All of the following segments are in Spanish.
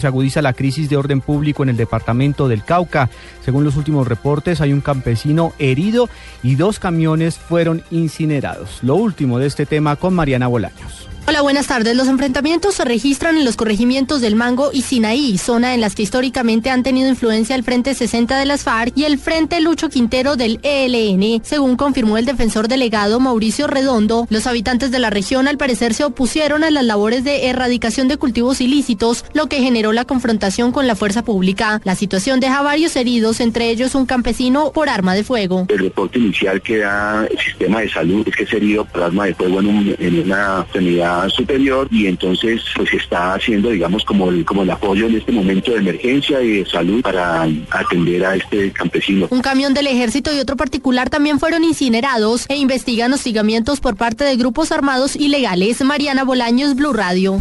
Se agudiza la crisis de orden público en el departamento del Cauca. Según los últimos reportes, hay un campesino herido y dos camiones fueron incinerados. Lo último de este tema con Mariana Bolaños. Hola, buenas tardes. Los enfrentamientos se registran en los corregimientos del Mango y Sinaí, zona en las que históricamente han tenido influencia el Frente 60 de las FARC y el Frente Lucho Quintero del ELN. Según confirmó el defensor delegado Mauricio Redondo, los habitantes de la región al parecer se opusieron a las labores de erradicación de cultivos ilícitos, lo que generó la confrontación con la fuerza pública. La situación deja varios heridos, entre ellos un campesino por arma de fuego. El reporte inicial que da el sistema de salud es que es herido por arma de fuego en, en una unidad superior y entonces pues está haciendo digamos como el, como el apoyo en este momento de emergencia y de salud para atender a este campesino. Un camión del ejército y otro particular también fueron incinerados e investigan hostigamientos por parte de grupos armados ilegales. Mariana Bolaños, Blue Radio.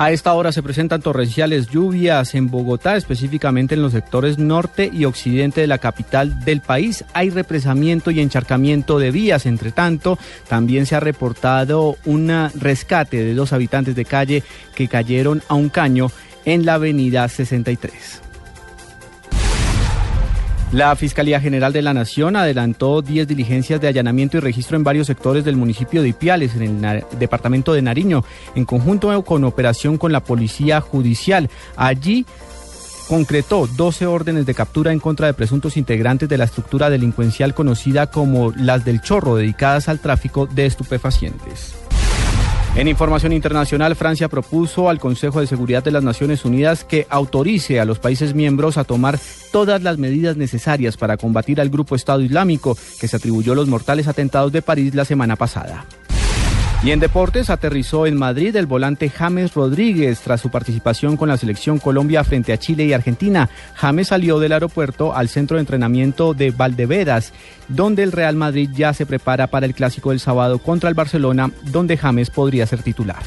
A esta hora se presentan torrenciales lluvias en Bogotá, específicamente en los sectores norte y occidente de la capital del país. Hay represamiento y encharcamiento de vías. Entre tanto, también se ha reportado un rescate de dos habitantes de calle que cayeron a un caño en la avenida 63. La Fiscalía General de la Nación adelantó 10 diligencias de allanamiento y registro en varios sectores del municipio de Ipiales, en el departamento de Nariño, en conjunto con operación con la Policía Judicial. Allí concretó 12 órdenes de captura en contra de presuntos integrantes de la estructura delincuencial conocida como las del Chorro, dedicadas al tráfico de estupefacientes. En información internacional, Francia propuso al Consejo de Seguridad de las Naciones Unidas que autorice a los países miembros a tomar todas las medidas necesarias para combatir al grupo Estado Islámico que se atribuyó los mortales atentados de París la semana pasada. Y en deportes aterrizó en Madrid el volante James Rodríguez tras su participación con la selección Colombia frente a Chile y Argentina. James salió del aeropuerto al centro de entrenamiento de Valdeveras, donde el Real Madrid ya se prepara para el clásico del sábado contra el Barcelona, donde James podría ser titular.